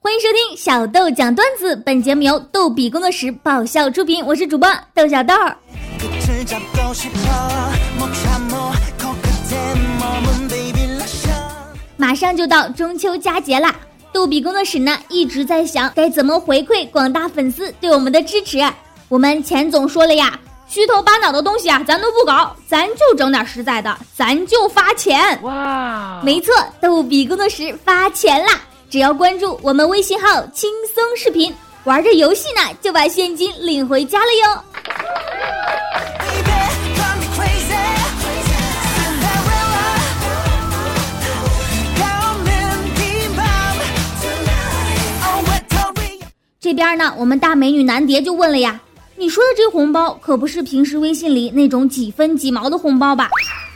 欢迎收听小豆讲段子，本节目由逗比工作室爆笑出品，我是主播豆小豆。马上就到中秋佳节啦，逗比工作室呢一直在想该怎么回馈广大粉丝对我们的支持。我们钱总说了呀，虚头巴脑的东西啊，咱都不搞，咱就整点实在的，咱就发钱。哇，没错，逗比工作室发钱啦！只要关注我们微信号“轻松视频”，玩着游戏呢，就把现金领回家了哟。这边呢，我们大美女南蝶就问了呀：“你说的这红包可不是平时微信里那种几分几毛的红包吧？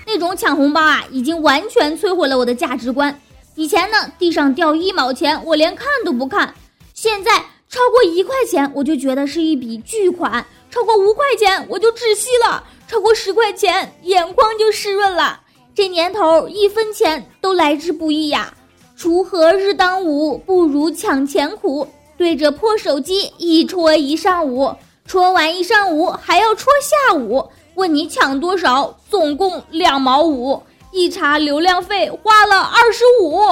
那种抢红包啊，已经完全摧毁了我的价值观。以前呢，地上掉一毛钱，我连看都不看；现在超过一块钱，我就觉得是一笔巨款；超过五块钱，我就窒息了；超过十块钱，眼眶就湿润了。这年头，一分钱都来之不易呀！锄禾日当午，不如抢钱苦。”对着破手机一戳一上午，戳完一上午还要戳下午。问你抢多少？总共两毛五，一查流量费花了二十五。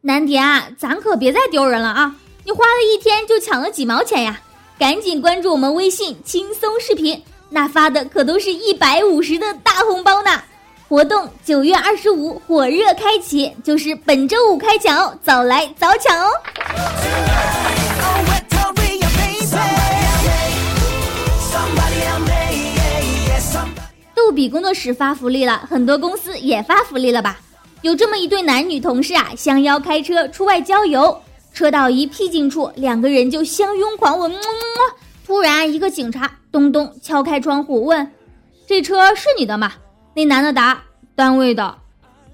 南迪啊，咱可别再丢人了啊！你花了一天就抢了几毛钱呀？赶紧关注我们微信轻松视频，那发的可都是一百五十的大红包呢。活动九月二十五火热开启，就是本周五开抢哦，早来早抢哦！杜比工作室发福利了，很多公司也发福利了吧？有这么一对男女同事啊，相邀开车出外郊游，车到一僻静处，两个人就相拥狂吻。突然，一个警察咚咚敲开窗户问：“这车是你的吗？”那男的答：“单位的。”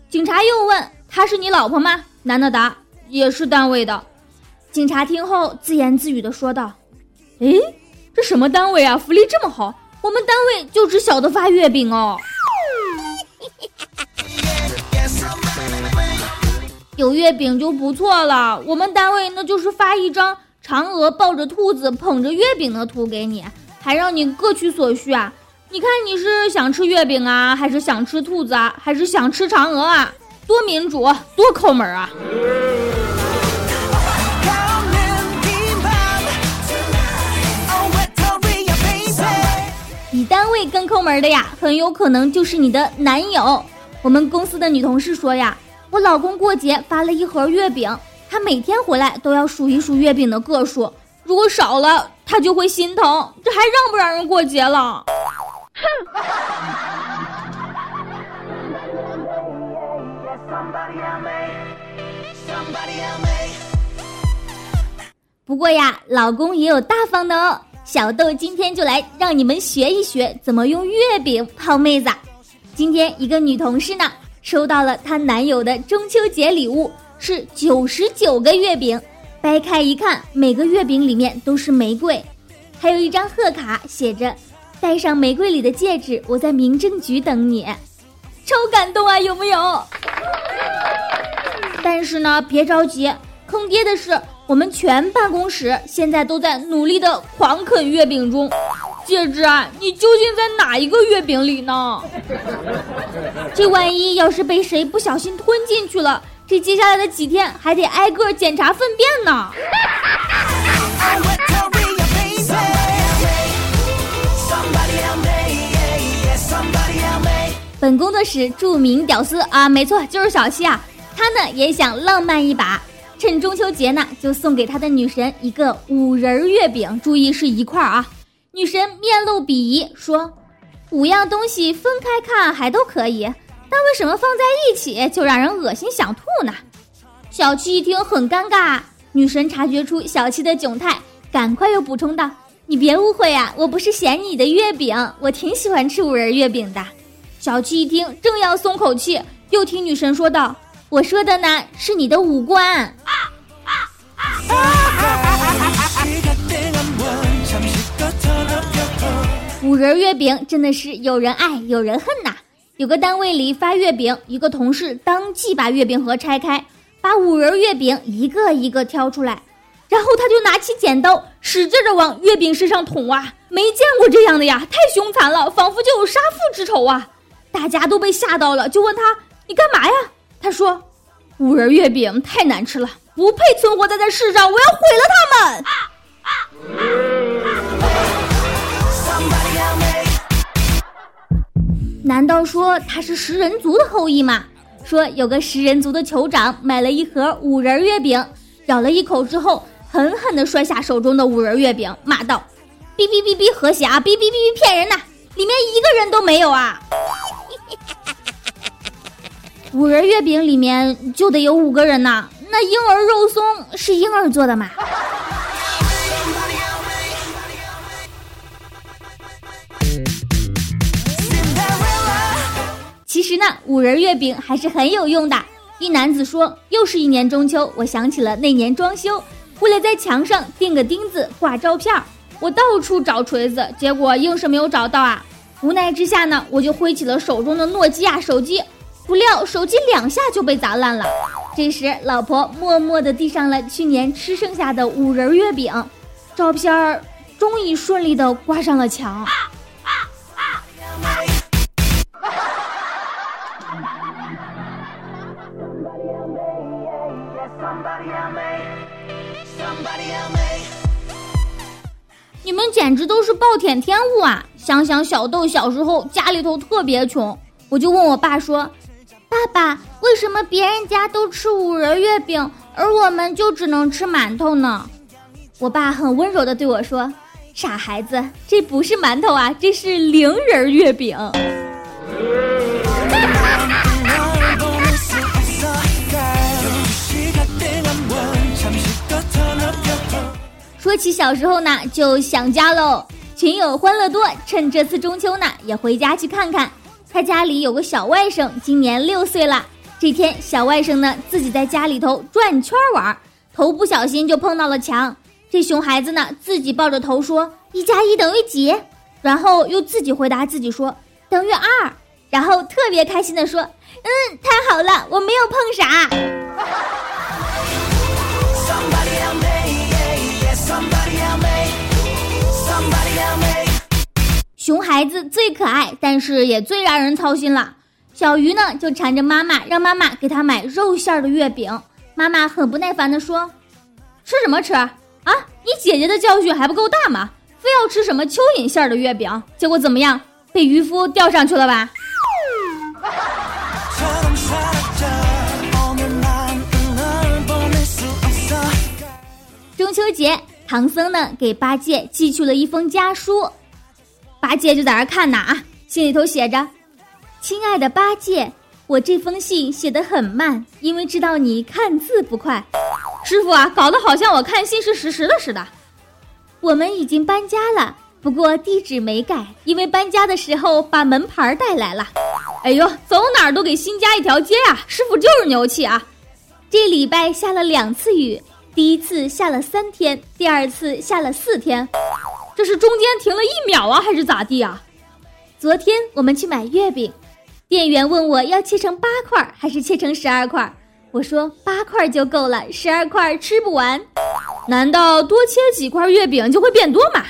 警察又问：“她是你老婆吗？”男的答：“也是单位的。”警察听后自言自语的说道：“诶，这什么单位啊？福利这么好？我们单位就只晓得发月饼哦。有月饼就不错了。我们单位那就是发一张嫦娥抱着兔子捧着月饼的图给你，还让你各取所需啊。”你看你是想吃月饼啊，还是想吃兔子啊，还是想吃嫦娥啊？多民主，多抠门啊！比单位更抠门的呀，很有可能就是你的男友。我们公司的女同事说呀，我老公过节发了一盒月饼，他每天回来都要数一数月饼的个数，如果少了，他就会心疼。这还让不让人过节了？哼 不过呀，老公也有大方的哦。小豆今天就来让你们学一学怎么用月饼泡妹子。今天一个女同事呢，收到了她男友的中秋节礼物，是九十九个月饼。掰开一看，每个月饼里面都是玫瑰，还有一张贺卡，写着。戴上玫瑰里的戒指，我在民政局等你，超感动啊，有没有？但是呢，别着急，坑爹的是，我们全办公室现在都在努力的狂啃月饼中。戒指啊，你究竟在哪一个月饼里呢？这万一要是被谁不小心吞进去了，这接下来的几天还得挨个检查粪便呢。本工作室著名屌丝啊，没错，就是小七啊。他呢也想浪漫一把，趁中秋节呢，就送给他的女神一个五仁月饼，注意是一块儿啊。女神面露鄙夷说：“五样东西分开看还都可以，但为什么放在一起就让人恶心想吐呢？”小七一听很尴尬，女神察觉出小七的窘态，赶快又补充道：“你别误会啊，我不是嫌你的月饼，我挺喜欢吃五仁月饼的。”小七一听，正要松口气，又听女神说道：“我说的呢，是你的五官。”五仁月饼真的是有人爱有人恨呐。有个单位里发月饼，一个同事当即把月饼盒拆开，把五仁月饼一个一个挑出来，然后他就拿起剪刀，使劲的往月饼身上捅啊！没见过这样的呀，太凶残了，仿佛就有杀父之仇啊！大家都被吓到了，就问他：“你干嘛呀？”他说：“五仁月饼太难吃了，不配存活在这世上，我要毁了他们。” 难道说他是食人族的后裔吗？说有个食人族的酋长买了一盒五仁月饼，咬了一口之后，狠狠地摔下手中的五仁月饼，骂道：“哔哔哔哔和谐啊，哔哔哔哔骗人呐，里面一个人都没有啊！五仁月饼里面就得有五个人呐，那婴儿肉松是婴儿做的吗？”其实呢，五仁月饼还是很有用的。一男子说：“又是一年中秋，我想起了那年装修，为了在墙上钉个钉子挂照片，我到处找锤子，结果硬是没有找到啊！无奈之下呢，我就挥起了手中的诺基亚手机，不料手机两下就被砸烂了。这时，老婆默默地递上了去年吃剩下的五仁月饼，照片儿终于顺利地挂上了墙。”你们简直都是暴殄天物啊！想想小豆小时候家里头特别穷，我就问我爸说：“爸爸，为什么别人家都吃五仁月饼，而我们就只能吃馒头呢？”我爸很温柔的对我说：“傻孩子，这不是馒头啊，这是零仁月饼。”说起小时候呢，就想家喽。群友欢乐多趁这次中秋呢，也回家去看看。他家里有个小外甥，今年六岁了。这天，小外甥呢自己在家里头转圈玩，头不小心就碰到了墙。这熊孩子呢自己抱着头说：“一加一等于几？”然后又自己回答自己说：“等于二。”然后特别开心的说：“嗯，太好了，我没有碰傻。”熊孩子最可爱，但是也最让人操心了。小鱼呢，就缠着妈妈，让妈妈给他买肉馅的月饼。妈妈很不耐烦地说：“吃什么吃啊？你姐姐的教训还不够大吗？非要吃什么蚯蚓馅的月饼？结果怎么样？被渔夫钓上去了吧？” 中秋节，唐僧呢给八戒寄去了一封家书。八戒就在那看呢啊，信里头写着：“亲爱的八戒，我这封信写得很慢，因为知道你看字不快。师傅啊，搞得好像我看信是实时的似的。我们已经搬家了，不过地址没改，因为搬家的时候把门牌带来了。哎呦，走哪儿都给新加一条街啊！师傅就是牛气啊！这礼拜下了两次雨，第一次下了三天，第二次下了四天。”这是中间停了一秒啊，还是咋地啊？昨天我们去买月饼，店员问我要切成八块还是切成十二块，我说八块就够了，十二块吃不完。难道多切几块月饼就会变多吗？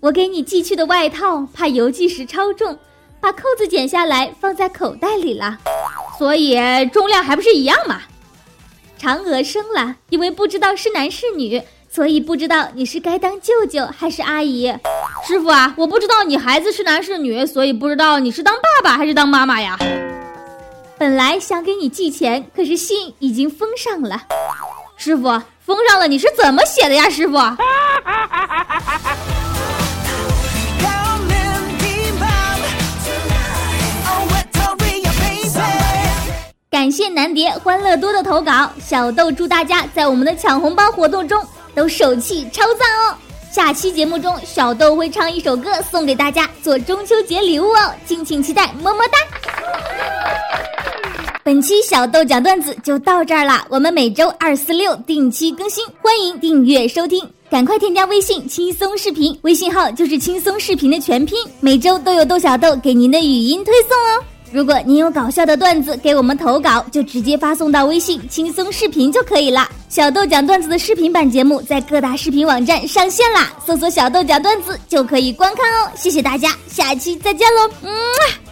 我给你寄去的外套怕邮寄时超重，把扣子剪下来放在口袋里了，所以重量还不是一样吗？嫦娥生了，因为不知道是男是女。所以不知道你是该当舅舅还是阿姨，师傅啊，我不知道你孩子是男是女，所以不知道你是当爸爸还是当妈妈呀。本来想给你寄钱，可是信已经封上了。师傅，封上了，你是怎么写的呀，师傅？感谢南蝶欢乐多的投稿，小豆祝大家在我们的抢红包活动中。都手气超赞哦！下期节目中，小豆会唱一首歌送给大家做中秋节礼物哦，敬请期待，么么哒！本期小豆讲段子就到这儿了，我们每周二、四、六定期更新，欢迎订阅收听。赶快添加微信“轻松视频”，微信号就是“轻松视频”的全拼，每周都有豆小豆给您的语音推送哦。如果您有搞笑的段子给我们投稿，就直接发送到微信“轻松视频”就可以了。小豆讲段子的视频版节目在各大视频网站上线啦，搜索“小豆讲段子”就可以观看哦。谢谢大家，下期再见喽，嗯。